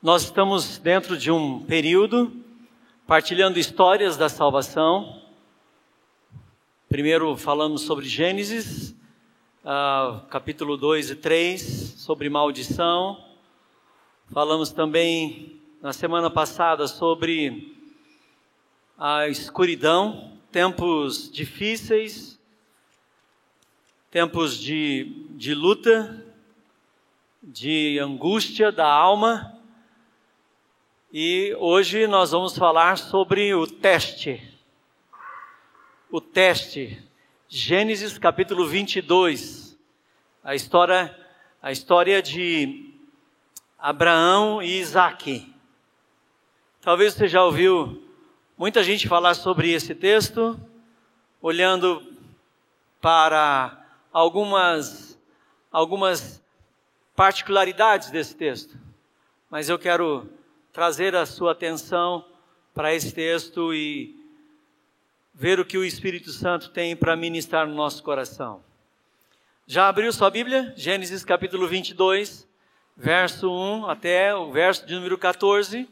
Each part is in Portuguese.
Nós estamos dentro de um período partilhando histórias da salvação. Primeiro falamos sobre Gênesis, uh, capítulo 2 e 3, sobre maldição. Falamos também na semana passada sobre a escuridão, tempos difíceis, tempos de, de luta, de angústia da alma. E hoje nós vamos falar sobre o teste. O teste. Gênesis capítulo 22. A história, a história de Abraão e Isaac. Talvez você já ouviu muita gente falar sobre esse texto, olhando para algumas, algumas particularidades desse texto. Mas eu quero trazer a sua atenção para esse texto e ver o que o Espírito Santo tem para ministrar no nosso coração. Já abriu sua Bíblia? Gênesis capítulo 22, verso 1 até o verso de número 14.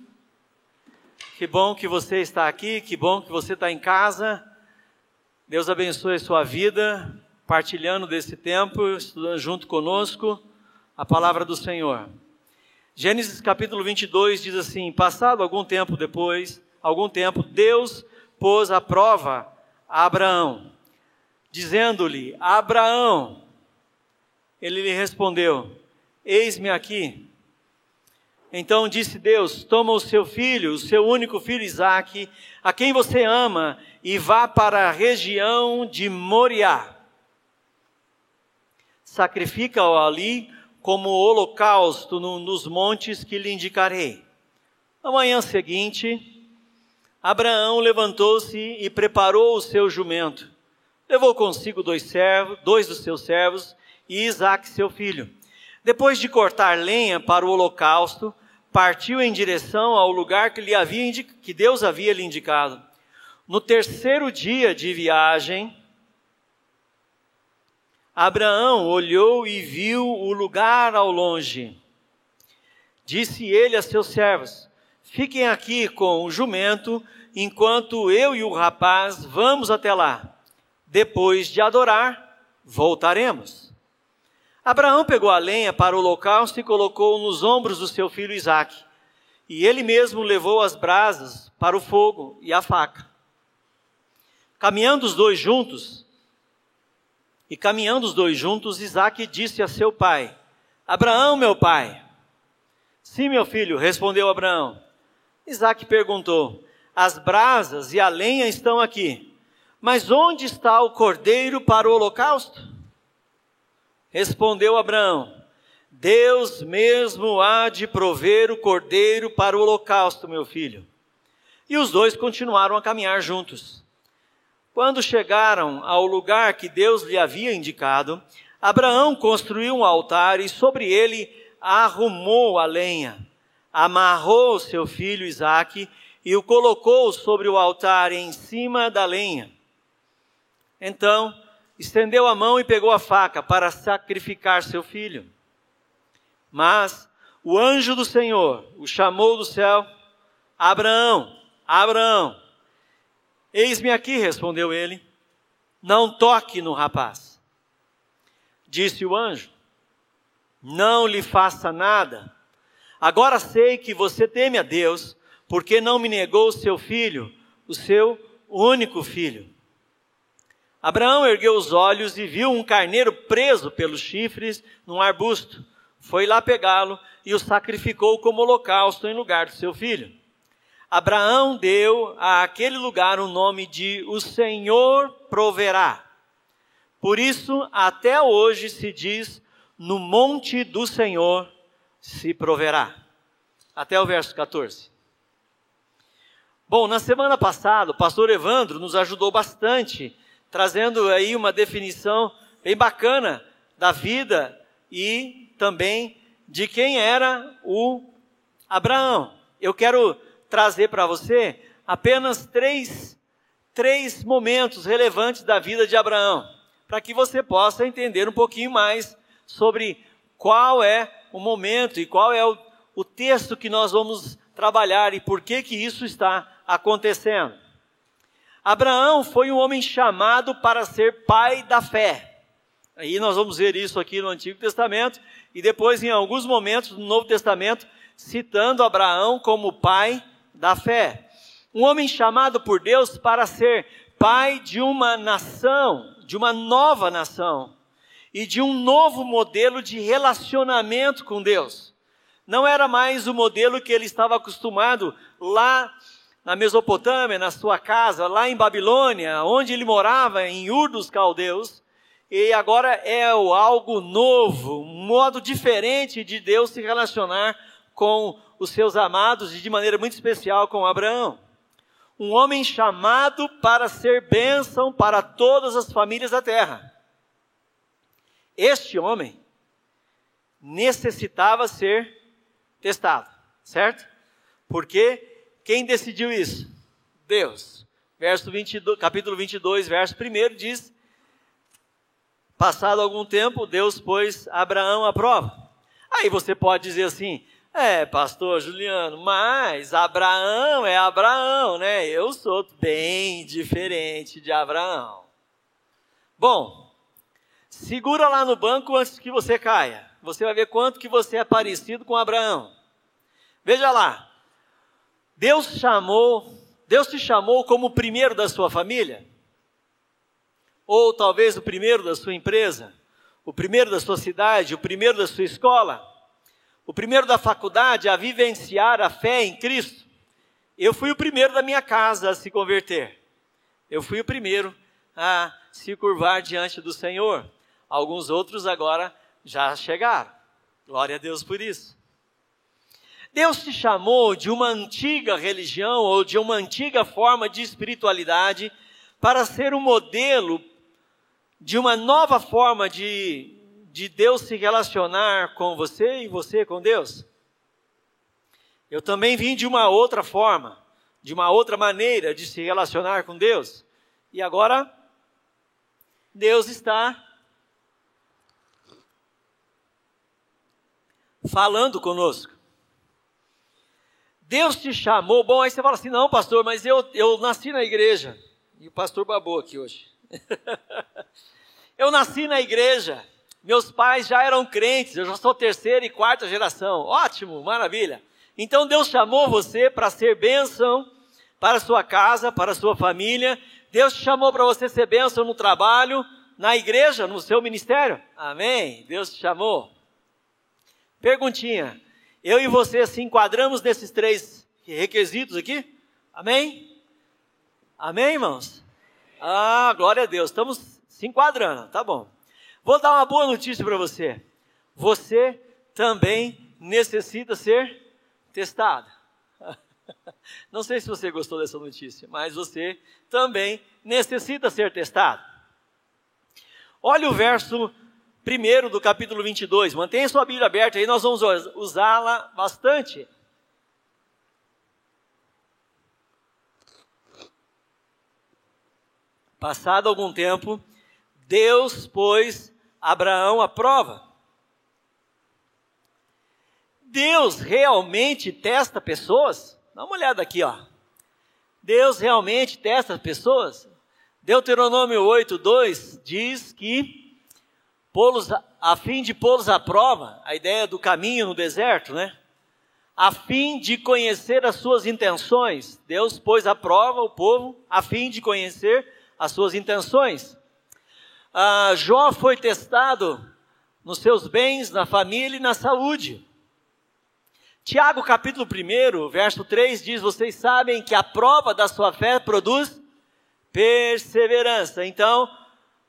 Que bom que você está aqui, que bom que você está em casa. Deus abençoe a sua vida, partilhando desse tempo, estudando junto conosco a palavra do Senhor. Gênesis capítulo 22 diz assim: Passado algum tempo depois, algum tempo, Deus pôs à prova a Abraão, dizendo-lhe: Abraão, ele lhe respondeu: Eis-me aqui. Então disse Deus: Toma o seu filho, o seu único filho Isaque, a quem você ama, e vá para a região de Moriá. Sacrifica-o ali como holocausto no, nos montes que lhe indicarei. Na manhã seguinte, Abraão levantou-se e preparou o seu jumento. Levou consigo dois, servos, dois dos seus servos e Isaac, seu filho. Depois de cortar lenha para o holocausto, partiu em direção ao lugar que, lhe havia, que Deus havia lhe indicado. No terceiro dia de viagem, Abraão olhou e viu o lugar ao longe. Disse ele a seus servos: Fiquem aqui com o jumento, enquanto eu e o rapaz vamos até lá. Depois de adorar, voltaremos. Abraão pegou a lenha para o holocausto e colocou nos ombros do seu filho Isaque. E ele mesmo levou as brasas para o fogo e a faca. Caminhando os dois juntos, e caminhando os dois juntos, Isaac disse a seu pai: Abraão, meu pai. Sim, meu filho, respondeu Abraão. Isaac perguntou: As brasas e a lenha estão aqui, mas onde está o cordeiro para o holocausto? Respondeu Abraão: Deus mesmo há de prover o cordeiro para o holocausto, meu filho. E os dois continuaram a caminhar juntos. Quando chegaram ao lugar que Deus lhe havia indicado, Abraão construiu um altar e sobre ele arrumou a lenha, amarrou seu filho Isaque e o colocou sobre o altar em cima da lenha. Então, estendeu a mão e pegou a faca para sacrificar seu filho. Mas o anjo do Senhor o chamou do céu: Abraão, Abraão. Eis-me aqui, respondeu ele. Não toque no rapaz. Disse o anjo: Não lhe faça nada. Agora sei que você teme a Deus, porque não me negou o seu filho, o seu único filho. Abraão ergueu os olhos e viu um carneiro preso pelos chifres num arbusto. Foi lá pegá-lo e o sacrificou como holocausto em lugar do seu filho. Abraão deu a aquele lugar o nome de o Senhor proverá. Por isso, até hoje se diz: no monte do Senhor se proverá. Até o verso 14. Bom, na semana passada, o pastor Evandro nos ajudou bastante, trazendo aí uma definição bem bacana da vida e também de quem era o Abraão. Eu quero trazer para você apenas três, três momentos relevantes da vida de Abraão, para que você possa entender um pouquinho mais sobre qual é o momento e qual é o, o texto que nós vamos trabalhar e por que que isso está acontecendo. Abraão foi um homem chamado para ser pai da fé. Aí nós vamos ver isso aqui no Antigo Testamento e depois em alguns momentos no Novo Testamento citando Abraão como pai da fé. Um homem chamado por Deus para ser pai de uma nação, de uma nova nação e de um novo modelo de relacionamento com Deus. Não era mais o modelo que ele estava acostumado lá na Mesopotâmia, na sua casa, lá em Babilônia, onde ele morava, em Ur dos Caldeus, e agora é algo novo, um modo diferente de Deus se relacionar com os seus amados e de maneira muito especial com Abraão. Um homem chamado para ser bênção para todas as famílias da terra. Este homem necessitava ser testado, certo? Porque quem decidiu isso? Deus. Verso 22, capítulo 22, verso 1 diz: Passado algum tempo, Deus pôs Abraão à prova. Aí você pode dizer assim: é, pastor Juliano, mas Abraão é Abraão, né? Eu sou bem diferente de Abraão. Bom, segura lá no banco antes que você caia. Você vai ver quanto que você é parecido com Abraão. Veja lá. Deus chamou, Deus te chamou como o primeiro da sua família? Ou talvez o primeiro da sua empresa, o primeiro da sua cidade, o primeiro da sua escola? O primeiro da faculdade a vivenciar a fé em Cristo, eu fui o primeiro da minha casa a se converter. Eu fui o primeiro a se curvar diante do Senhor. Alguns outros agora já chegaram. Glória a Deus por isso. Deus te chamou de uma antiga religião ou de uma antiga forma de espiritualidade para ser um modelo de uma nova forma de de Deus se relacionar com você e você com Deus. Eu também vim de uma outra forma, de uma outra maneira de se relacionar com Deus. E agora, Deus está falando conosco. Deus te chamou. Bom, aí você fala assim: não, pastor, mas eu, eu nasci na igreja. E o pastor babou aqui hoje. eu nasci na igreja. Meus pais já eram crentes, eu já sou terceira e quarta geração. Ótimo, maravilha. Então Deus chamou você para ser bênção para a sua casa, para a sua família. Deus te chamou para você ser bênção no trabalho, na igreja, no seu ministério. Amém? Deus te chamou. Perguntinha. Eu e você se enquadramos nesses três requisitos aqui? Amém? Amém, irmãos? Ah, glória a Deus. Estamos se enquadrando, tá bom. Vou dar uma boa notícia para você. Você também necessita ser testado. Não sei se você gostou dessa notícia, mas você também necessita ser testado. Olha o verso primeiro do capítulo 22. Mantenha sua Bíblia aberta aí, nós vamos usá-la bastante. Passado algum tempo, Deus pôs Abraão a prova. Deus realmente testa pessoas? Dá uma olhada aqui, ó. Deus realmente testa pessoas? Deuteronômio 8, 2 diz que a fim de pô-los à prova, a ideia do caminho no deserto, né? A fim de conhecer as suas intenções. Deus pôs à prova o povo a fim de conhecer as suas intenções ah, Jó foi testado nos seus bens, na família e na saúde. Tiago capítulo 1, verso 3 diz: Vocês sabem que a prova da sua fé produz perseverança. Então,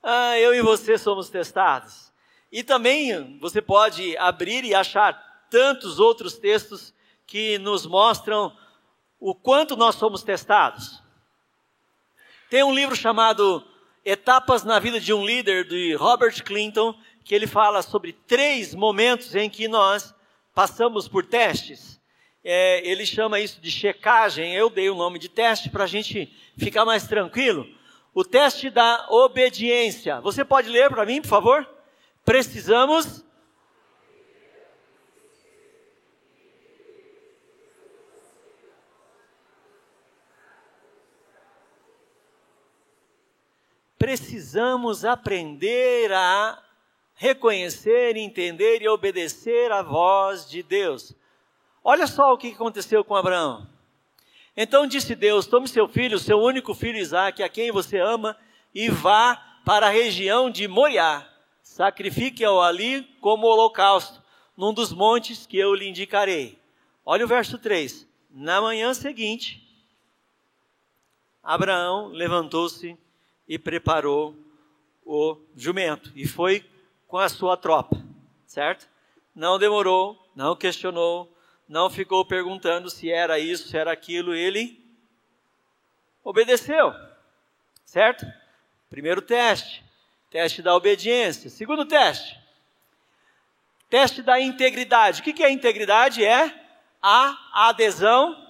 ah, eu e você somos testados. E também você pode abrir e achar tantos outros textos que nos mostram o quanto nós somos testados. Tem um livro chamado Etapas na vida de um líder, de Robert Clinton, que ele fala sobre três momentos em que nós passamos por testes. É, ele chama isso de checagem, eu dei o nome de teste para a gente ficar mais tranquilo. O teste da obediência. Você pode ler para mim, por favor? Precisamos precisamos aprender a reconhecer, entender e obedecer a voz de Deus. Olha só o que aconteceu com Abraão. Então disse Deus: Tome seu filho, seu único filho Isaque, a quem você ama, e vá para a região de Moriá. Sacrifique-o ali como holocausto, num dos montes que eu lhe indicarei. Olha o verso 3. Na manhã seguinte, Abraão levantou-se e preparou o jumento e foi com a sua tropa, certo? Não demorou, não questionou, não ficou perguntando se era isso, se era aquilo, ele obedeceu, certo? Primeiro teste, teste da obediência. Segundo teste, teste da integridade. O que é integridade? É a adesão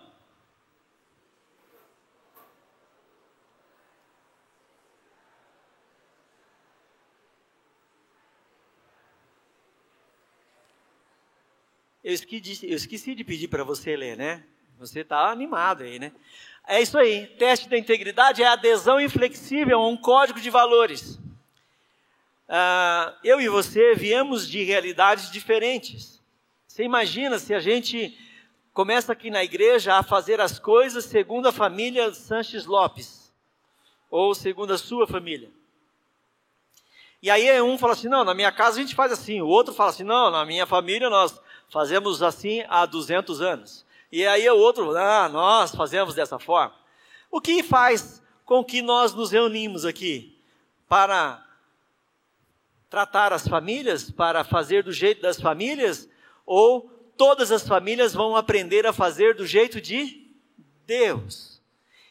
Eu esqueci, eu esqueci de pedir para você ler, né? Você está animado aí, né? É isso aí. Teste da integridade é adesão inflexível a um código de valores. Ah, eu e você viemos de realidades diferentes. Você imagina se a gente começa aqui na igreja a fazer as coisas segundo a família Sanches Lopes, ou segundo a sua família. E aí um fala assim: não, na minha casa a gente faz assim. O outro fala assim: não, na minha família nós fazemos assim há 200 anos. E aí o outro, ah, nós fazemos dessa forma. O que faz com que nós nos reunimos aqui? Para tratar as famílias, para fazer do jeito das famílias, ou todas as famílias vão aprender a fazer do jeito de Deus?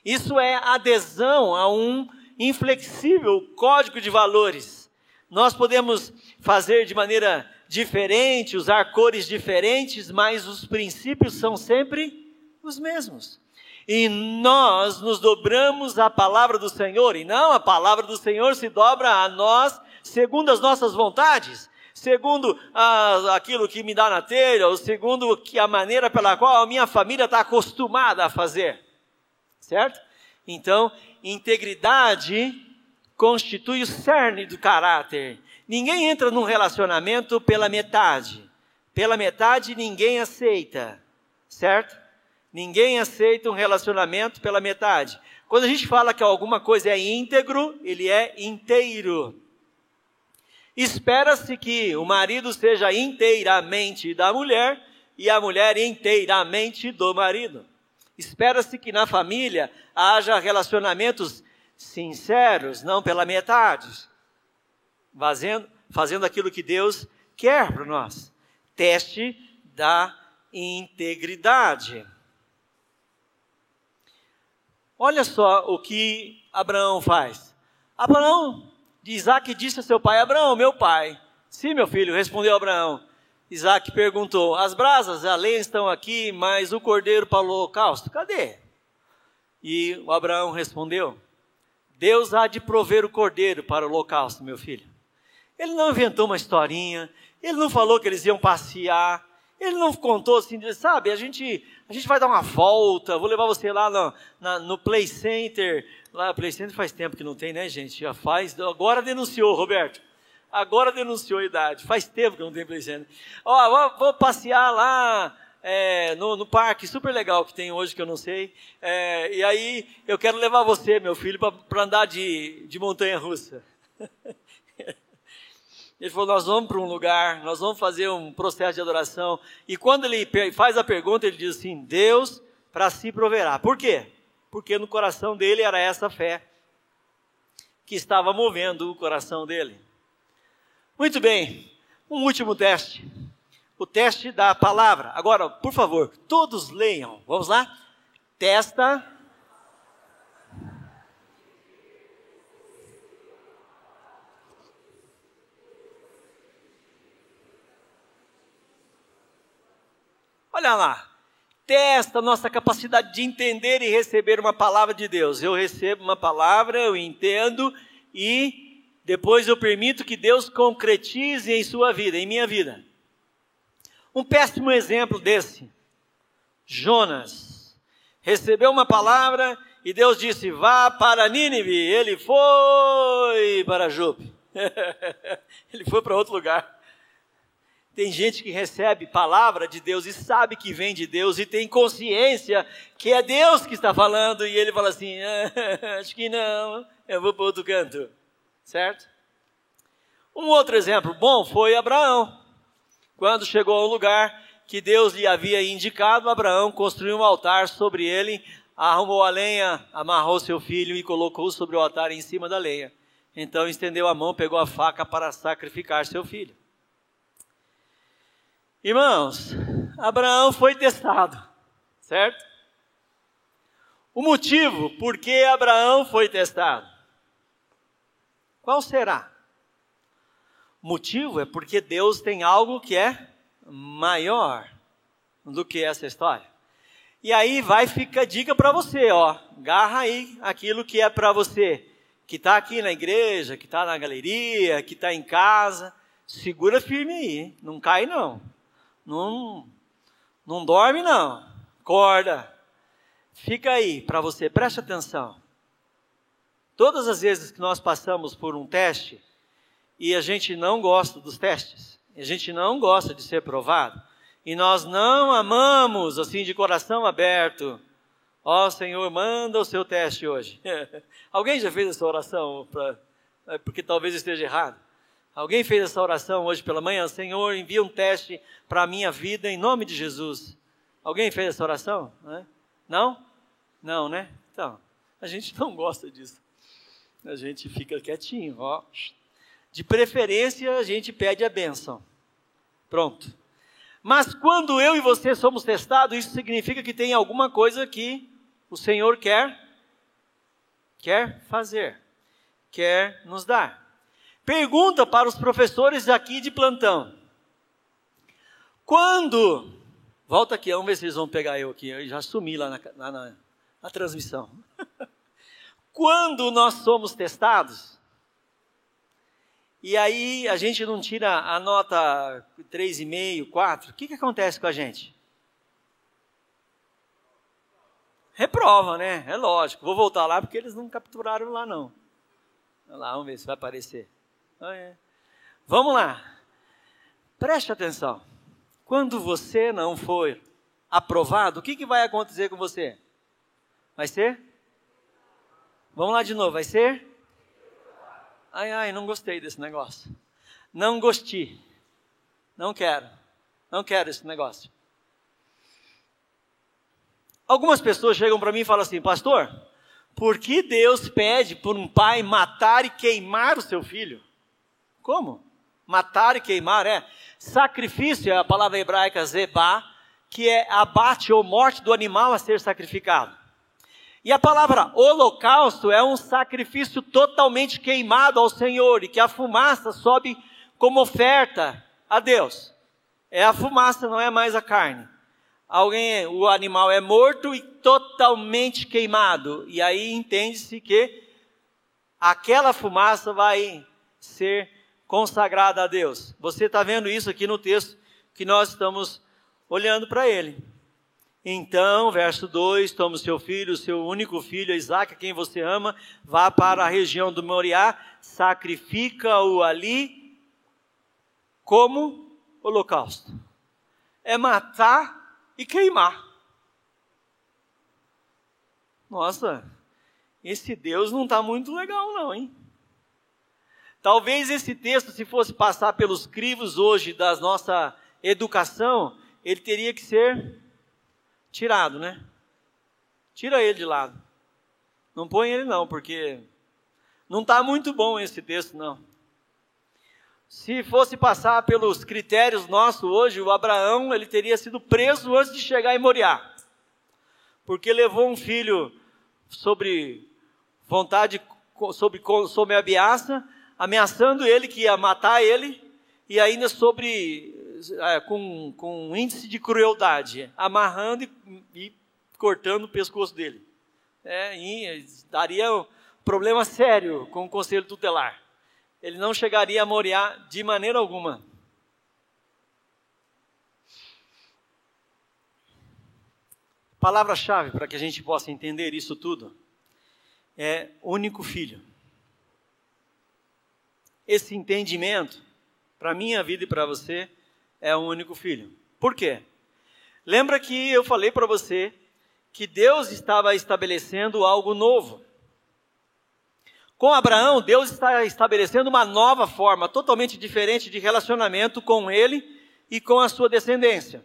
Isso é adesão a um inflexível código de valores. Nós podemos fazer de maneira diferente, usar cores diferentes, mas os princípios são sempre os mesmos. E nós nos dobramos à palavra do Senhor, e não a palavra do Senhor se dobra a nós segundo as nossas vontades, segundo aquilo que me dá na telha, ou segundo que a maneira pela qual a minha família está acostumada a fazer. Certo? Então, integridade constitui o cerne do caráter. Ninguém entra num relacionamento pela metade. Pela metade ninguém aceita, certo? Ninguém aceita um relacionamento pela metade. Quando a gente fala que alguma coisa é íntegro, ele é inteiro. Espera-se que o marido seja inteiramente da mulher e a mulher inteiramente do marido. Espera-se que na família haja relacionamentos sinceros, não pela metade fazendo, fazendo aquilo que Deus quer para nós. Teste da integridade. Olha só o que Abraão faz. Abraão, Isaac disse a seu pai: Abraão, meu pai. Sim, meu filho, respondeu Abraão. Isaac perguntou: As brasas, a lenha estão aqui, mas o cordeiro para o holocausto, cadê? E o Abraão respondeu: Deus há de prover o cordeiro para o holocausto, meu filho. Ele não inventou uma historinha, ele não falou que eles iam passear, ele não contou assim, sabe, a gente, a gente vai dar uma volta, vou levar você lá no, na, no Play Center. Lá, Play Center faz tempo que não tem, né, gente? Já faz, agora denunciou, Roberto. Agora denunciou a idade, faz tempo que não tem Play Center. Ó, vou, vou passear lá é, no, no, parque super legal que tem hoje, que eu não sei. É, e aí eu quero levar você, meu filho, para andar de, de montanha russa. Ele falou: Nós vamos para um lugar, nós vamos fazer um processo de adoração. E quando ele faz a pergunta, ele diz assim: Deus para si proverá. Por quê? Porque no coração dele era essa fé que estava movendo o coração dele. Muito bem, um último teste. O teste da palavra. Agora, por favor, todos leiam. Vamos lá? Testa Olha lá, testa nossa capacidade de entender e receber uma palavra de Deus. Eu recebo uma palavra, eu entendo e depois eu permito que Deus concretize em sua vida, em minha vida. Um péssimo exemplo desse, Jonas recebeu uma palavra e Deus disse: Vá para Nínive. Ele foi para Jope. ele foi para outro lugar. Tem gente que recebe palavra de Deus e sabe que vem de Deus e tem consciência que é Deus que está falando e ele fala assim: ah, acho que não, eu vou para outro canto, certo? Um outro exemplo bom foi Abraão. Quando chegou a um lugar que Deus lhe havia indicado, Abraão construiu um altar sobre ele, arrumou a lenha, amarrou seu filho e colocou sobre o altar em cima da lenha. Então estendeu a mão, pegou a faca para sacrificar seu filho. Irmãos, Abraão foi testado, certo? O motivo por que Abraão foi testado? Qual será? O motivo é porque Deus tem algo que é maior do que essa história. E aí vai ficar dica para você, ó. Garra aí aquilo que é para você, que está aqui na igreja, que está na galeria, que está em casa. Segura firme aí, não cai não. Não, não dorme não. Acorda. Fica aí para você, preste atenção. Todas as vezes que nós passamos por um teste e a gente não gosta dos testes, a gente não gosta de ser provado, e nós não amamos assim de coração aberto, ó oh, Senhor, manda o seu teste hoje. Alguém já fez essa oração? Pra, é, porque talvez esteja errado. Alguém fez essa oração hoje pela manhã? Senhor, envia um teste para a minha vida em nome de Jesus. Alguém fez essa oração? Não? Não, né? Então, a gente não gosta disso. A gente fica quietinho, ó. De preferência, a gente pede a bênção. Pronto. Mas quando eu e você somos testados, isso significa que tem alguma coisa que o Senhor quer quer fazer, quer nos dar. Pergunta para os professores aqui de plantão. Quando. Volta aqui, vamos ver se eles vão pegar eu aqui. Eu já sumi lá na, na, na, na transmissão. Quando nós somos testados, e aí a gente não tira a nota 3,5, 4, o que, que acontece com a gente? Reprova, né? É lógico. Vou voltar lá porque eles não capturaram lá não. Olha lá, vamos ver se vai aparecer. Ah, é. Vamos lá. Preste atenção. Quando você não for aprovado, o que, que vai acontecer com você? Vai ser? Vamos lá de novo, vai ser? Ai, ai, não gostei desse negócio. Não gostei. Não quero. Não quero esse negócio. Algumas pessoas chegam para mim e falam assim, pastor, por que Deus pede por um pai matar e queimar o seu filho? Como? Matar e queimar é. Sacrifício é a palavra hebraica zebá, que é abate ou morte do animal a ser sacrificado. E a palavra holocausto é um sacrifício totalmente queimado ao Senhor e que a fumaça sobe como oferta a Deus. É a fumaça, não é mais a carne. Alguém, o animal é morto e totalmente queimado. E aí entende-se que aquela fumaça vai ser consagrada a Deus. Você está vendo isso aqui no texto que nós estamos olhando para ele. Então, verso 2: Toma o seu filho, o seu único filho, Isaac, quem você ama, vá para a região do Moriá, sacrifica-o ali como holocausto. É matar e queimar. Nossa, esse Deus não está muito legal, não, hein? Talvez esse texto, se fosse passar pelos crivos hoje da nossa educação, ele teria que ser tirado, né? Tira ele de lado. Não põe ele não, porque não está muito bom esse texto, não. Se fosse passar pelos critérios nossos hoje, o Abraão ele teria sido preso antes de chegar em Moriá, porque levou um filho sobre vontade, sobre, sobre ameaça, ameaçando ele que ia matar ele, e ainda sobre é, com, com um índice de crueldade, amarrando e, e cortando o pescoço dele. É, e daria um problema sério com o conselho tutelar. Ele não chegaria a Moriá de maneira alguma. Palavra-chave para que a gente possa entender isso tudo é único filho. Esse entendimento, para minha vida e para você, é um único filho. Por quê? Lembra que eu falei para você que Deus estava estabelecendo algo novo. Com Abraão, Deus está estabelecendo uma nova forma, totalmente diferente de relacionamento com ele e com a sua descendência.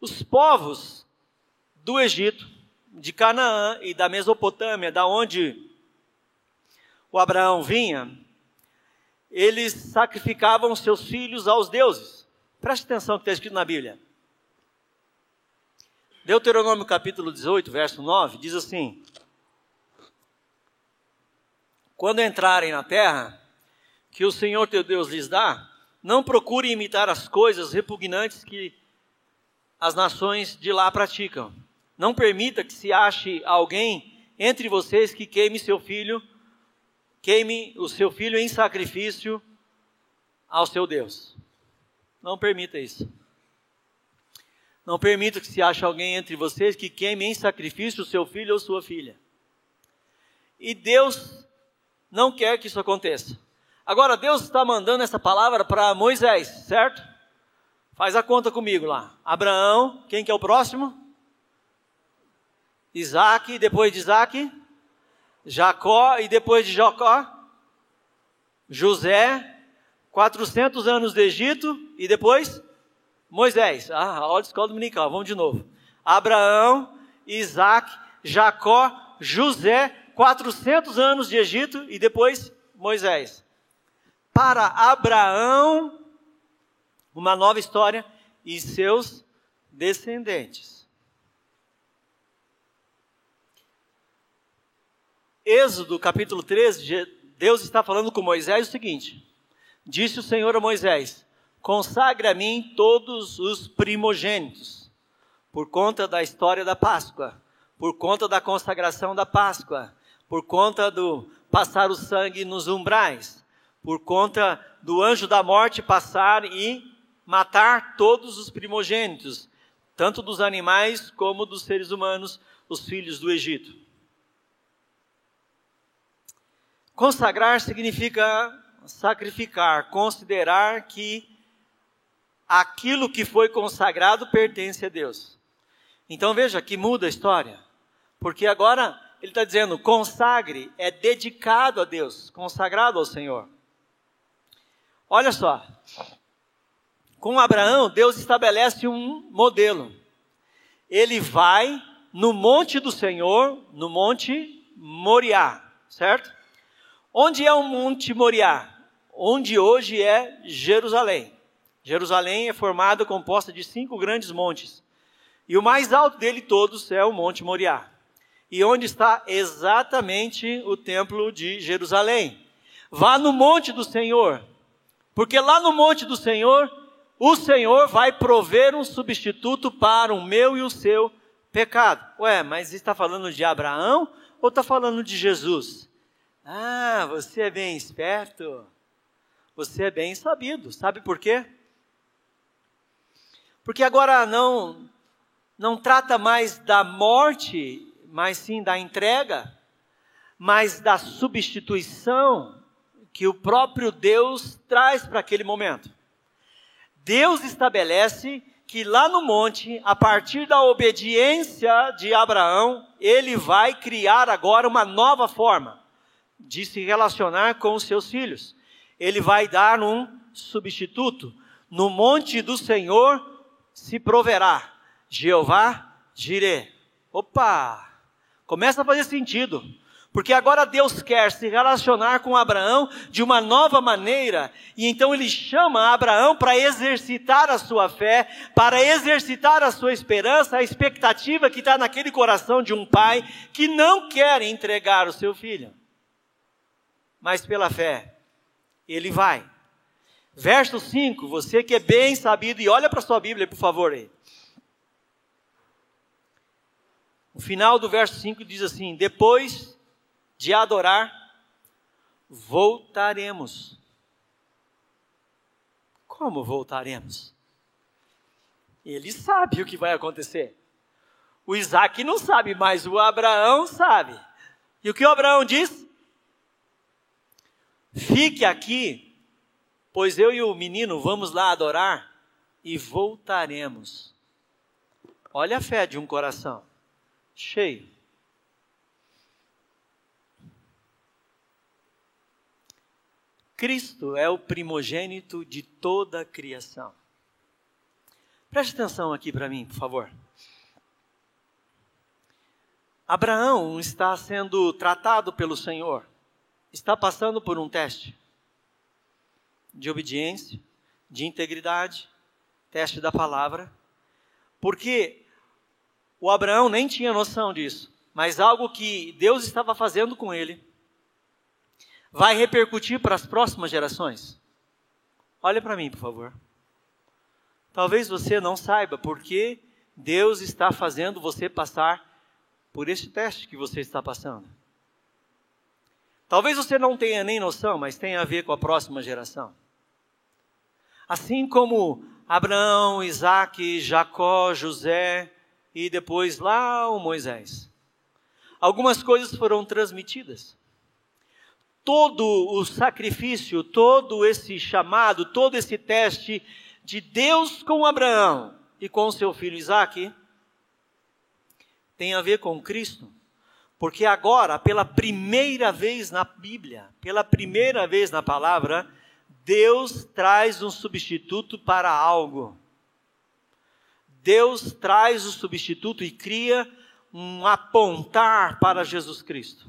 Os povos do Egito, de Canaã e da Mesopotâmia, da onde o Abraão vinha, eles sacrificavam seus filhos aos deuses. Preste atenção que está escrito na Bíblia. Deuteronômio capítulo 18, verso 9, diz assim: Quando entrarem na terra que o Senhor teu Deus lhes dá, não procure imitar as coisas repugnantes que as nações de lá praticam. Não permita que se ache alguém entre vocês que queime seu filho, queime o seu filho em sacrifício ao seu Deus. Não permita isso. Não permita que se ache alguém entre vocês que queime em sacrifício o seu filho ou sua filha. E Deus não quer que isso aconteça. Agora, Deus está mandando essa palavra para Moisés, certo? Faz a conta comigo lá. Abraão, quem que é o próximo? Isaac, depois de Isaac? Jacó, e depois de Jacó? José, 400 anos do Egito, e depois? Moisés, ah, aula de escola dominical, vamos de novo. Abraão, Isaac, Jacó, José, 400 anos de Egito e depois Moisés. Para Abraão, uma nova história e seus descendentes. Êxodo capítulo 13, Deus está falando com Moisés o seguinte: Disse o Senhor a Moisés: consagre a mim todos os primogênitos, por conta da história da Páscoa, por conta da consagração da Páscoa, por conta do passar o sangue nos umbrais, por conta do anjo da morte passar e matar todos os primogênitos, tanto dos animais como dos seres humanos, os filhos do Egito. Consagrar significa sacrificar, considerar que aquilo que foi consagrado pertence a Deus. Então veja que muda a história, porque agora ele está dizendo: consagre, é dedicado a Deus, consagrado ao Senhor. Olha só, com Abraão, Deus estabelece um modelo. Ele vai no monte do Senhor, no monte Moriá, certo? Onde é o monte Moriá? Onde hoje é Jerusalém. Jerusalém é formada, composta de cinco grandes montes. E o mais alto dele todos é o Monte Moriá. E onde está exatamente o templo de Jerusalém? Vá no monte do Senhor. Porque lá no monte do Senhor, o Senhor vai prover um substituto para o meu e o seu pecado. Ué, mas está falando de Abraão ou está falando de Jesus? Ah, você é bem esperto. Você é bem sabido. Sabe por quê? Porque agora não não trata mais da morte, mas sim da entrega, mas da substituição que o próprio Deus traz para aquele momento. Deus estabelece que lá no monte, a partir da obediência de Abraão, ele vai criar agora uma nova forma de se relacionar com os seus filhos. Ele vai dar um substituto. No monte do Senhor se proverá. Jeová Jireh. Opa! Começa a fazer sentido. Porque agora Deus quer se relacionar com Abraão de uma nova maneira, e então ele chama Abraão para exercitar a sua fé, para exercitar a sua esperança, a expectativa que está naquele coração de um pai que não quer entregar o seu filho. Mas pela fé, ele vai. Verso 5, você que é bem sabido, e olha para sua Bíblia, por favor, aí. O final do verso 5 diz assim: Depois de adorar, voltaremos. Como voltaremos? Ele sabe o que vai acontecer. O Isaac não sabe, mas o Abraão sabe. E o que o Abraão diz? Fique aqui, pois eu e o menino vamos lá adorar e voltaremos. Olha a fé de um coração cheio. Cristo é o primogênito de toda a criação. Preste atenção aqui para mim, por favor. Abraão está sendo tratado pelo Senhor, está passando por um teste de obediência, de integridade, teste da palavra, porque o Abraão nem tinha noção disso, mas algo que Deus estava fazendo com ele vai repercutir para as próximas gerações. Olha para mim, por favor. Talvez você não saiba porque Deus está fazendo você passar por esse teste que você está passando. Talvez você não tenha nem noção, mas tem a ver com a próxima geração. Assim como Abraão, Isaac, Jacó, José e depois lá o Moisés. Algumas coisas foram transmitidas. Todo o sacrifício, todo esse chamado, todo esse teste de Deus com Abraão e com seu filho Isaac tem a ver com Cristo. Porque agora, pela primeira vez na Bíblia, pela primeira vez na palavra, Deus traz um substituto para algo. Deus traz o substituto e cria um apontar para Jesus Cristo.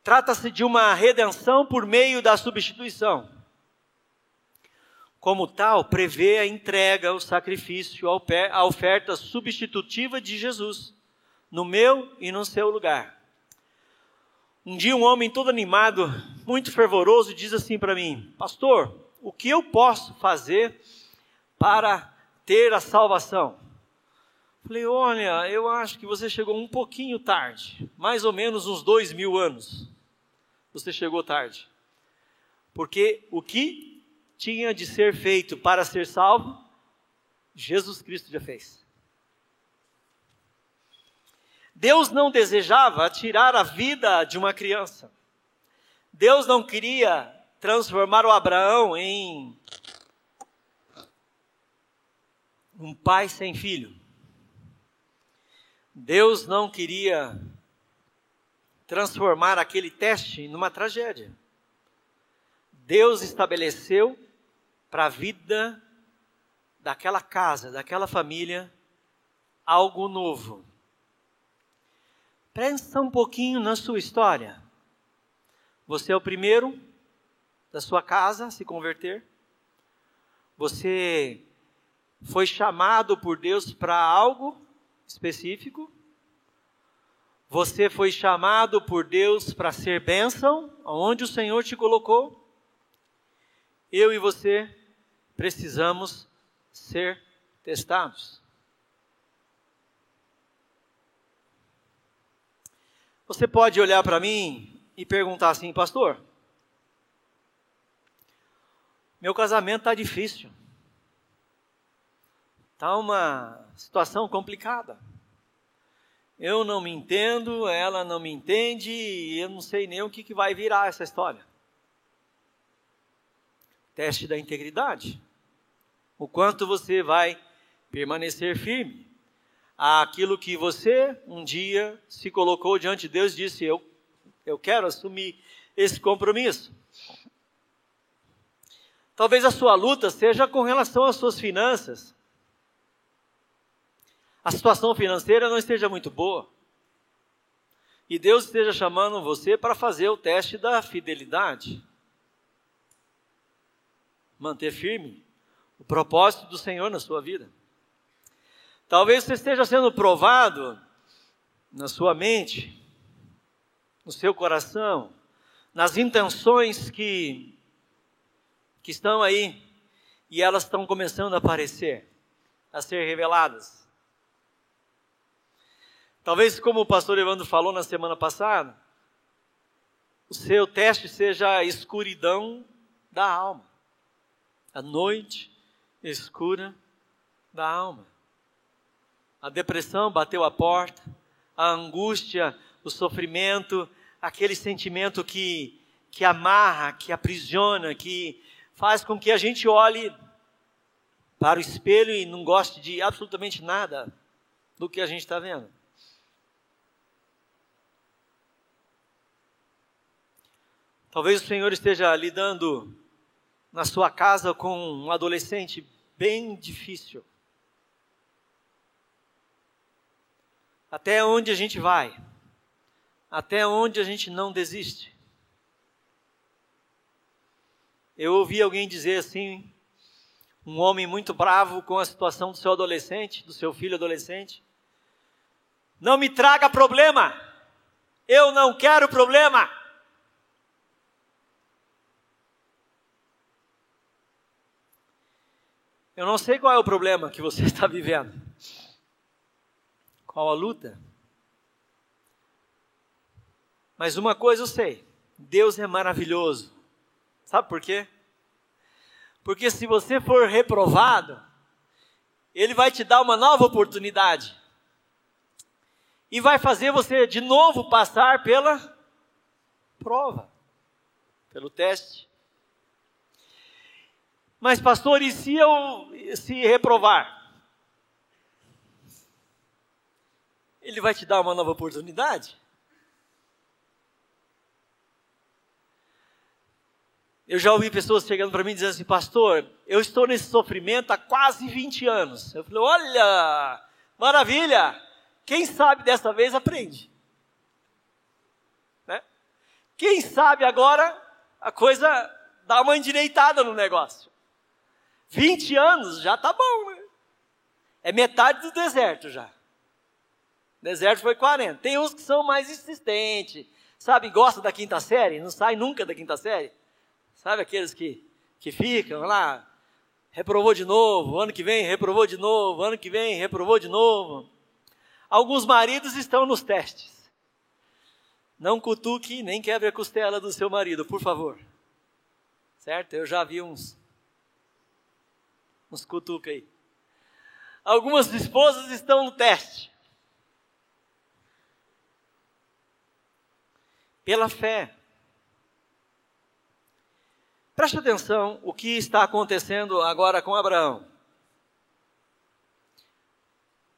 Trata-se de uma redenção por meio da substituição. Como tal, prevê a entrega, o sacrifício, a oferta substitutiva de Jesus, no meu e no seu lugar. Um dia, um homem todo animado, muito fervoroso, diz assim para mim: Pastor, o que eu posso fazer para ter a salvação? Falei: Olha, eu acho que você chegou um pouquinho tarde, mais ou menos uns dois mil anos. Você chegou tarde. Porque o que tinha de ser feito para ser salvo, Jesus Cristo já fez. Deus não desejava tirar a vida de uma criança. Deus não queria transformar o Abraão em um pai sem filho. Deus não queria transformar aquele teste numa tragédia. Deus estabeleceu para a vida daquela casa, daquela família, algo novo. Pensa um pouquinho na sua história. Você é o primeiro da sua casa a se converter. Você foi chamado por Deus para algo específico. Você foi chamado por Deus para ser bênção, aonde o Senhor te colocou. Eu e você precisamos ser testados. Você pode olhar para mim e perguntar assim, pastor, meu casamento está difícil. Está uma situação complicada. Eu não me entendo, ela não me entende, e eu não sei nem o que, que vai virar essa história. Teste da integridade. O quanto você vai permanecer firme aquilo que você um dia se colocou diante de Deus e disse: Eu, eu quero assumir esse compromisso. Talvez a sua luta seja com relação às suas finanças. A situação financeira não esteja muito boa. E Deus esteja chamando você para fazer o teste da fidelidade. Manter firme o propósito do Senhor na sua vida. Talvez você esteja sendo provado na sua mente, no seu coração, nas intenções que, que estão aí e elas estão começando a aparecer, a ser reveladas. Talvez, como o pastor Evandro falou na semana passada, o seu teste seja a escuridão da alma, a noite escura da alma. A depressão bateu a porta, a angústia o sofrimento, aquele sentimento que, que amarra, que aprisiona, que faz com que a gente olhe para o espelho e não goste de absolutamente nada do que a gente está vendo. Talvez o Senhor esteja lidando na sua casa com um adolescente bem difícil. Até onde a gente vai? Até onde a gente não desiste? Eu ouvi alguém dizer assim, um homem muito bravo com a situação do seu adolescente, do seu filho adolescente. Não me traga problema. Eu não quero problema. Eu não sei qual é o problema que você está vivendo. Qual a luta? Mas uma coisa eu sei: Deus é maravilhoso. Sabe por quê? Porque se você for reprovado, Ele vai te dar uma nova oportunidade. E vai fazer você de novo passar pela prova, pelo teste. Mas, pastor, e se eu se reprovar? Ele vai te dar uma nova oportunidade? Eu já ouvi pessoas chegando para mim dizendo assim, pastor, eu estou nesse sofrimento há quase 20 anos. Eu falei, olha, maravilha, quem sabe dessa vez aprende. Né? Quem sabe agora a coisa dá uma endireitada no negócio. 20 anos já tá bom, né? É metade do deserto já. Deserto foi 40. Tem uns que são mais insistentes, sabe, gosta da quinta série, não sai nunca da quinta série. Sabe aqueles que, que ficam lá, reprovou de novo, ano que vem reprovou de novo, ano que vem reprovou de novo. Alguns maridos estão nos testes. Não cutuque nem quebre a costela do seu marido, por favor. Certo? Eu já vi uns. Uns cutuca aí. Algumas esposas estão no teste. Pela fé. Preste atenção o que está acontecendo agora com Abraão.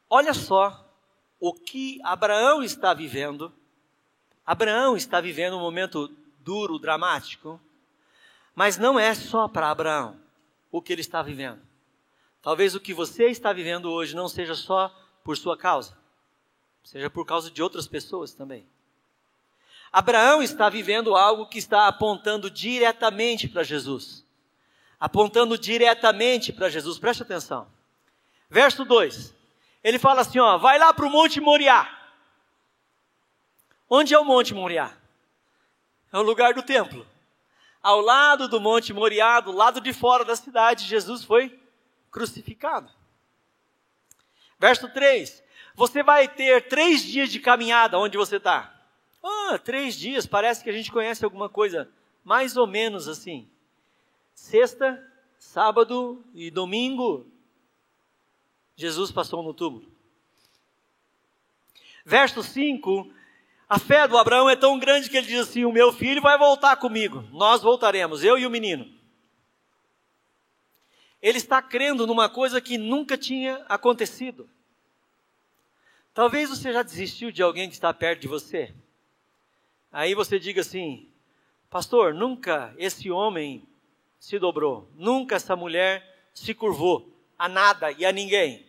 Olha só o que Abraão está vivendo. Abraão está vivendo um momento duro, dramático, mas não é só para Abraão o que ele está vivendo. Talvez o que você está vivendo hoje não seja só por sua causa, seja por causa de outras pessoas também. Abraão está vivendo algo que está apontando diretamente para Jesus. Apontando diretamente para Jesus. Preste atenção. Verso 2. Ele fala assim, ó, vai lá para o Monte Moriá. Onde é o Monte Moriá? É o lugar do templo. Ao lado do Monte Moriá, do lado de fora da cidade, Jesus foi crucificado. Verso 3. Você vai ter três dias de caminhada onde você está. Ah, três dias, parece que a gente conhece alguma coisa mais ou menos assim. Sexta, sábado e domingo, Jesus passou no túmulo. Verso 5, a fé do Abraão é tão grande que ele diz assim: O meu filho vai voltar comigo, nós voltaremos, eu e o menino. Ele está crendo numa coisa que nunca tinha acontecido. Talvez você já desistiu de alguém que está perto de você. Aí você diga assim: Pastor, nunca esse homem se dobrou, nunca essa mulher se curvou a nada e a ninguém.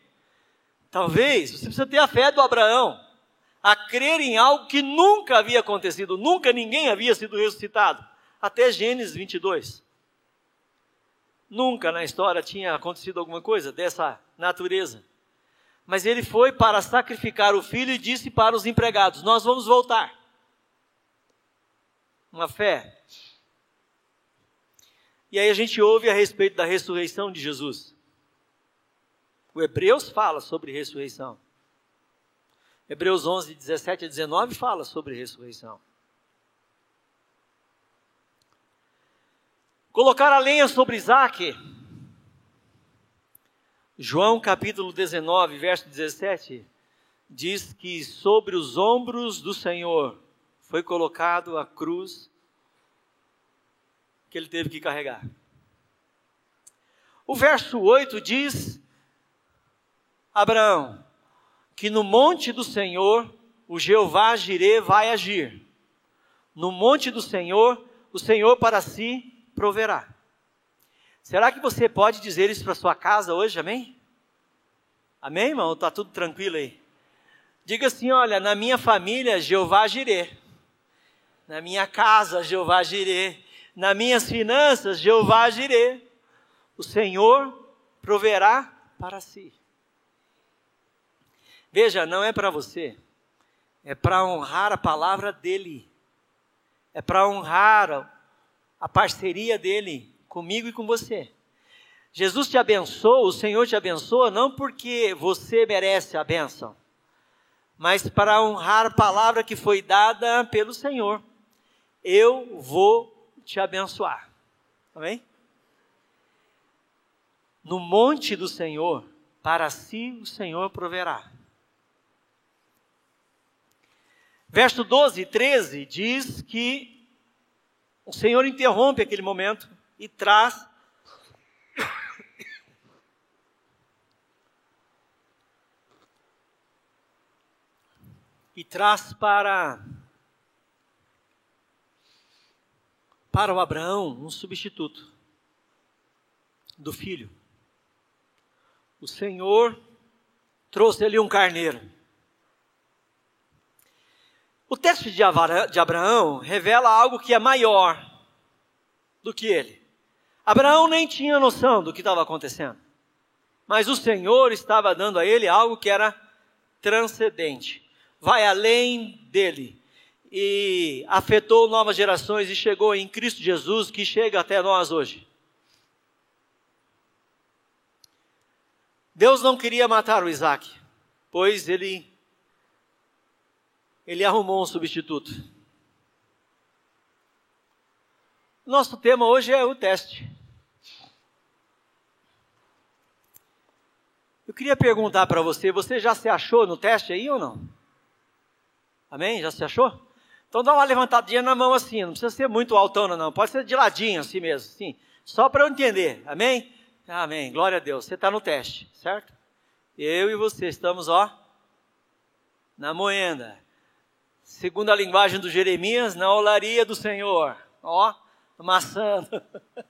Talvez você precisa ter a fé do Abraão, a crer em algo que nunca havia acontecido, nunca ninguém havia sido ressuscitado, até Gênesis 22. Nunca na história tinha acontecido alguma coisa dessa natureza. Mas ele foi para sacrificar o filho e disse para os empregados: Nós vamos voltar uma fé. E aí a gente ouve a respeito da ressurreição de Jesus. O Hebreus fala sobre ressurreição. Hebreus 11, 17 a 19 fala sobre ressurreição. Colocar a lenha sobre Isaac. João capítulo 19, verso 17, diz que sobre os ombros do Senhor foi colocado a cruz que ele teve que carregar. O verso 8 diz: Abraão, que no monte do Senhor o Jeová Jirê vai agir. No monte do Senhor, o Senhor para si proverá. Será que você pode dizer isso para sua casa hoje, amém? Amém, irmão? Está tudo tranquilo aí? Diga assim: olha, na minha família, Jeová Jirê. Na minha casa, Jeová Jirê. Nas minhas finanças, Jeová Jirê. O Senhor proverá para si. Veja, não é para você, é para honrar a palavra dele, é para honrar a parceria dele comigo e com você. Jesus te abençoa, o Senhor te abençoa, não porque você merece a bênção, mas para honrar a palavra que foi dada pelo Senhor. Eu vou te abençoar. Amém? No monte do Senhor, para si o Senhor proverá. Verso 12 e 13 diz que o Senhor interrompe aquele momento e traz e traz para para o Abraão um substituto do filho. O Senhor trouxe ali um carneiro. O texto de Abraão revela algo que é maior do que ele. Abraão nem tinha noção do que estava acontecendo, mas o Senhor estava dando a ele algo que era transcendente vai além dele e afetou novas gerações e chegou em Cristo Jesus, que chega até nós hoje. Deus não queria matar o Isaac, pois ele, ele arrumou um substituto. Nosso tema hoje é o teste. Eu queria perguntar para você: você já se achou no teste aí ou não? Amém? Já se achou? Então dá uma levantadinha na mão assim, não precisa ser muito altona não, pode ser de ladinho assim mesmo, assim, só para eu entender, amém? Amém, glória a Deus, você está no teste, certo? Eu e você estamos, ó, na moenda. Segundo a linguagem do Jeremias, na olaria do Senhor, ó, amassando.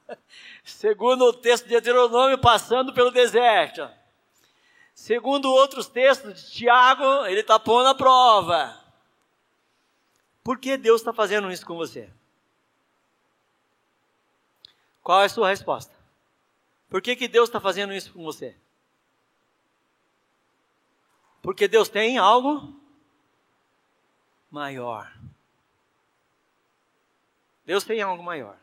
Segundo o texto de Deuteronômio, passando pelo deserto. Segundo outros textos de Tiago, ele está pondo a prova. Por que Deus está fazendo isso com você? Qual é a sua resposta? Por que, que Deus está fazendo isso com você? Porque Deus tem algo maior. Deus tem algo maior.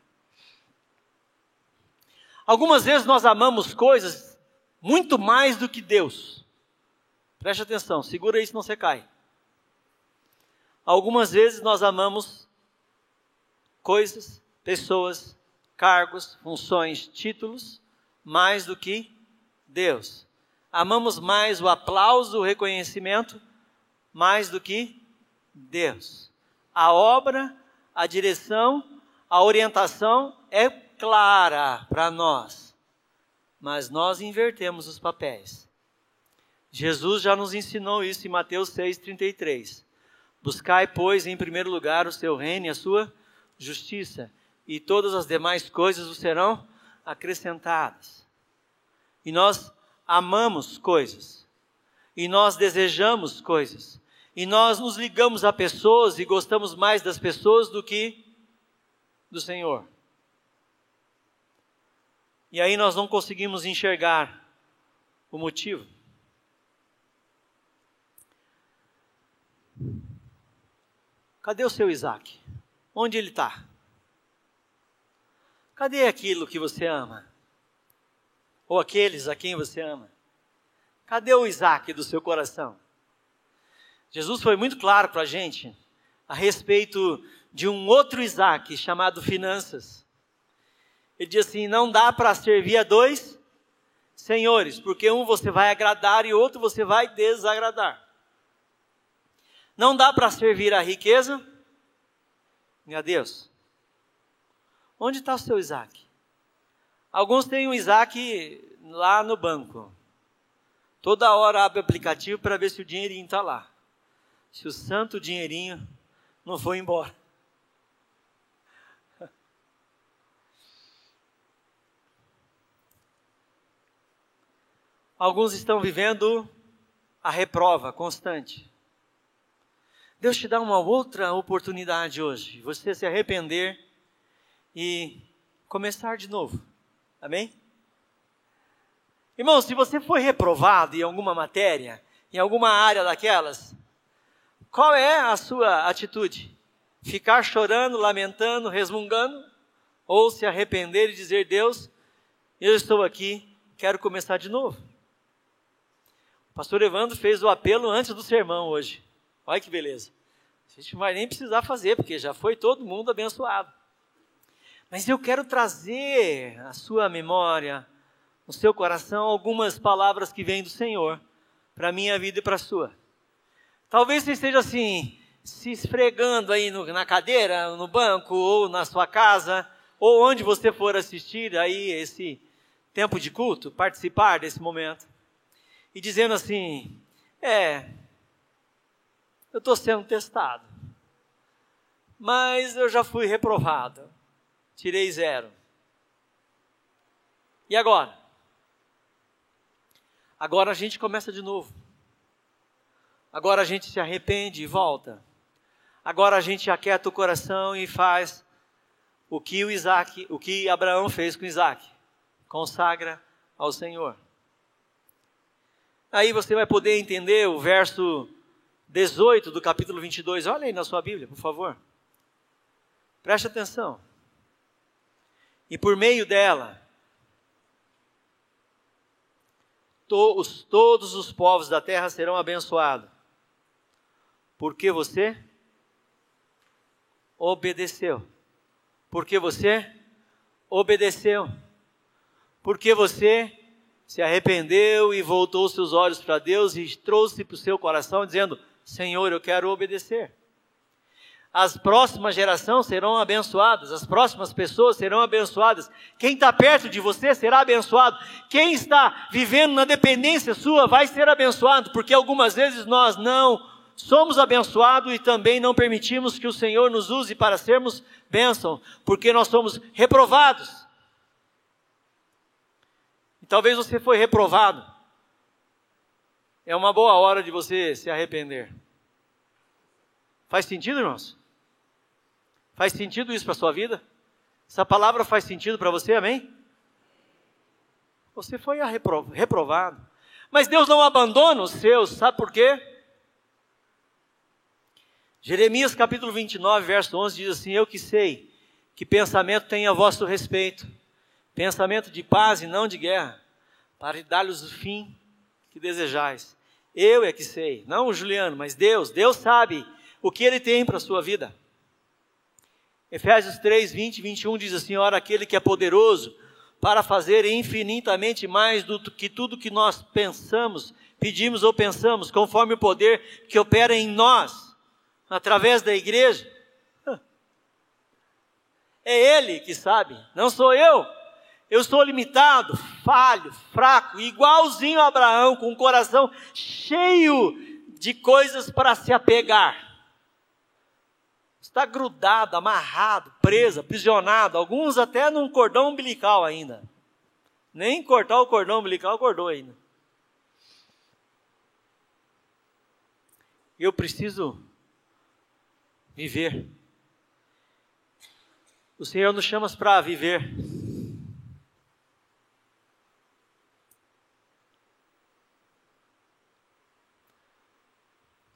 Algumas vezes nós amamos coisas muito mais do que Deus. Preste atenção, segura isso, não você cai. Algumas vezes nós amamos coisas, pessoas, cargos, funções, títulos, mais do que Deus. Amamos mais o aplauso, o reconhecimento, mais do que Deus. A obra, a direção, a orientação é clara para nós, mas nós invertemos os papéis. Jesus já nos ensinou isso em Mateus 6,33. Buscai, pois, em primeiro lugar o seu reino e a sua justiça, e todas as demais coisas vos serão acrescentadas. E nós amamos coisas, e nós desejamos coisas, e nós nos ligamos a pessoas e gostamos mais das pessoas do que do Senhor. E aí nós não conseguimos enxergar o motivo. Cadê o seu Isaac? Onde ele está? Cadê aquilo que você ama? Ou aqueles a quem você ama? Cadê o Isaac do seu coração? Jesus foi muito claro para a gente a respeito de um outro Isaac chamado finanças. Ele diz assim: não dá para servir a dois senhores, porque um você vai agradar e outro você vai desagradar. Não dá para servir a riqueza a Deus. Onde está o seu Isaac? Alguns têm um Isaac lá no banco. Toda hora abre o aplicativo para ver se o dinheirinho está lá. Se o santo dinheirinho não foi embora. Alguns estão vivendo a reprova constante. Deus te dá uma outra oportunidade hoje, você se arrepender e começar de novo. Amém? Irmão, se você foi reprovado em alguma matéria, em alguma área daquelas, qual é a sua atitude? Ficar chorando, lamentando, resmungando? Ou se arrepender e dizer: Deus, eu estou aqui, quero começar de novo? O pastor Evandro fez o apelo antes do sermão hoje. Olha que beleza. A gente não vai nem precisar fazer, porque já foi todo mundo abençoado. Mas eu quero trazer à sua memória, no seu coração, algumas palavras que vêm do Senhor para a minha vida e para a sua. Talvez você esteja assim, se esfregando aí no, na cadeira, no banco, ou na sua casa, ou onde você for assistir aí esse tempo de culto, participar desse momento, e dizendo assim: é, eu estou sendo testado, mas eu já fui reprovado tirei zero. E agora? Agora a gente começa de novo. Agora a gente se arrepende e volta. Agora a gente aquieta o coração e faz o que o Isaac, o que Abraão fez com Isaac. Consagra ao Senhor. Aí você vai poder entender o verso 18 do capítulo 22. Olha aí na sua Bíblia, por favor. Preste atenção e por meio dela, todos, todos os povos da terra serão abençoados. Porque você obedeceu. Porque você obedeceu. Porque você se arrependeu e voltou seus olhos para Deus e trouxe para o seu coração dizendo: Senhor, eu quero obedecer as próximas gerações serão abençoadas, as próximas pessoas serão abençoadas. Quem está perto de você será abençoado. Quem está vivendo na dependência sua vai ser abençoado, porque algumas vezes nós não somos abençoados e também não permitimos que o Senhor nos use para sermos bênção, porque nós somos reprovados. E talvez você foi reprovado. É uma boa hora de você se arrepender. Faz sentido, irmãos? Faz sentido isso para a sua vida? Essa palavra faz sentido para você, amém? Você foi reprovado. Mas Deus não abandona os seus, sabe por quê? Jeremias capítulo 29, verso 11 diz assim: Eu que sei que pensamento tem a vosso respeito, pensamento de paz e não de guerra, para dar-lhes o fim que desejais. Eu é que sei, não o Juliano, mas Deus, Deus sabe o que ele tem para a sua vida. Efésios 3, 20 e 21 diz assim: Ora, aquele que é poderoso para fazer infinitamente mais do que tudo que nós pensamos, pedimos ou pensamos, conforme o poder que opera em nós, através da igreja. É Ele que sabe, não sou eu. Eu sou limitado, falho, fraco, igualzinho a Abraão, com o coração cheio de coisas para se apegar está grudado, amarrado, preso, aprisionado, alguns até num cordão umbilical ainda. Nem cortar o cordão umbilical acordou ainda. Eu preciso viver. O Senhor nos chama para viver.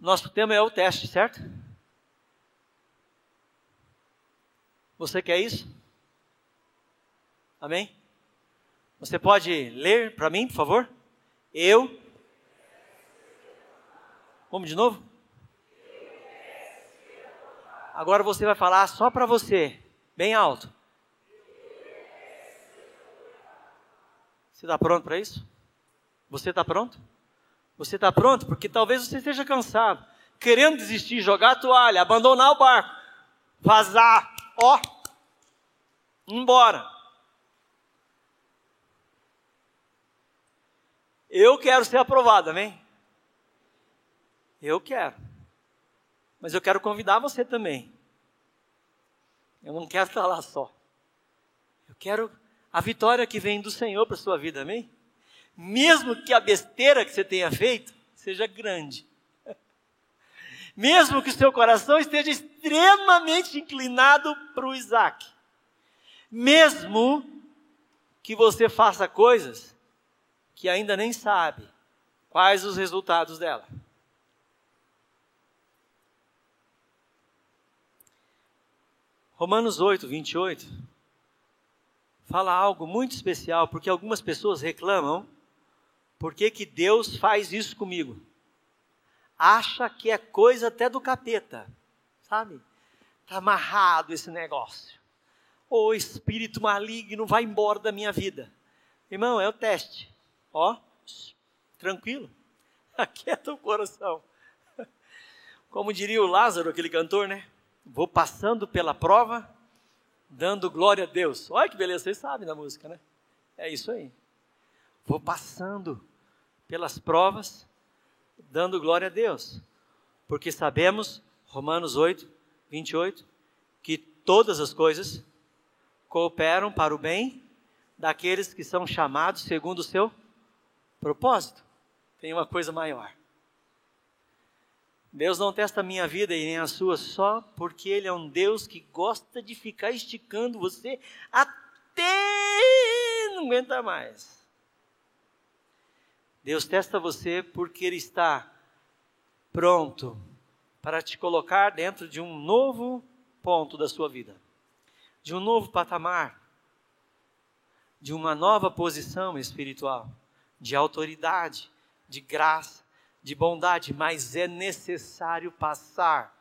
Nosso tema é o teste, certo? Você quer isso? Amém? Você pode ler para mim, por favor? Eu. Vamos de novo? Agora você vai falar só para você, bem alto. Você está pronto para isso? Você está pronto? Você está pronto? Porque talvez você esteja cansado querendo desistir, jogar a toalha, abandonar o barco, vazar, ó, embora. Eu quero ser aprovado, amém? Eu quero. Mas eu quero convidar você também. Eu não quero estar lá só. Eu quero a vitória que vem do Senhor para a sua vida, amém? Mesmo que a besteira que você tenha feito seja grande. Mesmo que o seu coração esteja extremamente inclinado para o Isaac. Mesmo que você faça coisas que ainda nem sabe quais os resultados dela. Romanos 8, 28 fala algo muito especial, porque algumas pessoas reclamam por que, que Deus faz isso comigo. Acha que é coisa até do capeta, sabe? Está amarrado esse negócio. O espírito maligno vai embora da minha vida. Irmão, é o teste. Ó, tranquilo. Aquieta o coração. Como diria o Lázaro, aquele cantor, né? Vou passando pela prova, dando glória a Deus. Olha que beleza, vocês sabem da música, né? É isso aí. Vou passando pelas provas, dando glória a Deus. Porque sabemos, Romanos 8, 28, que todas as coisas cooperam para o bem daqueles que são chamados segundo o seu propósito, tem uma coisa maior. Deus não testa a minha vida e nem a sua só porque Ele é um Deus que gosta de ficar esticando você até não aguenta mais. Deus testa você porque Ele está pronto para te colocar dentro de um novo ponto da sua vida, de um novo patamar, de uma nova posição espiritual de autoridade, de graça, de bondade, mas é necessário passar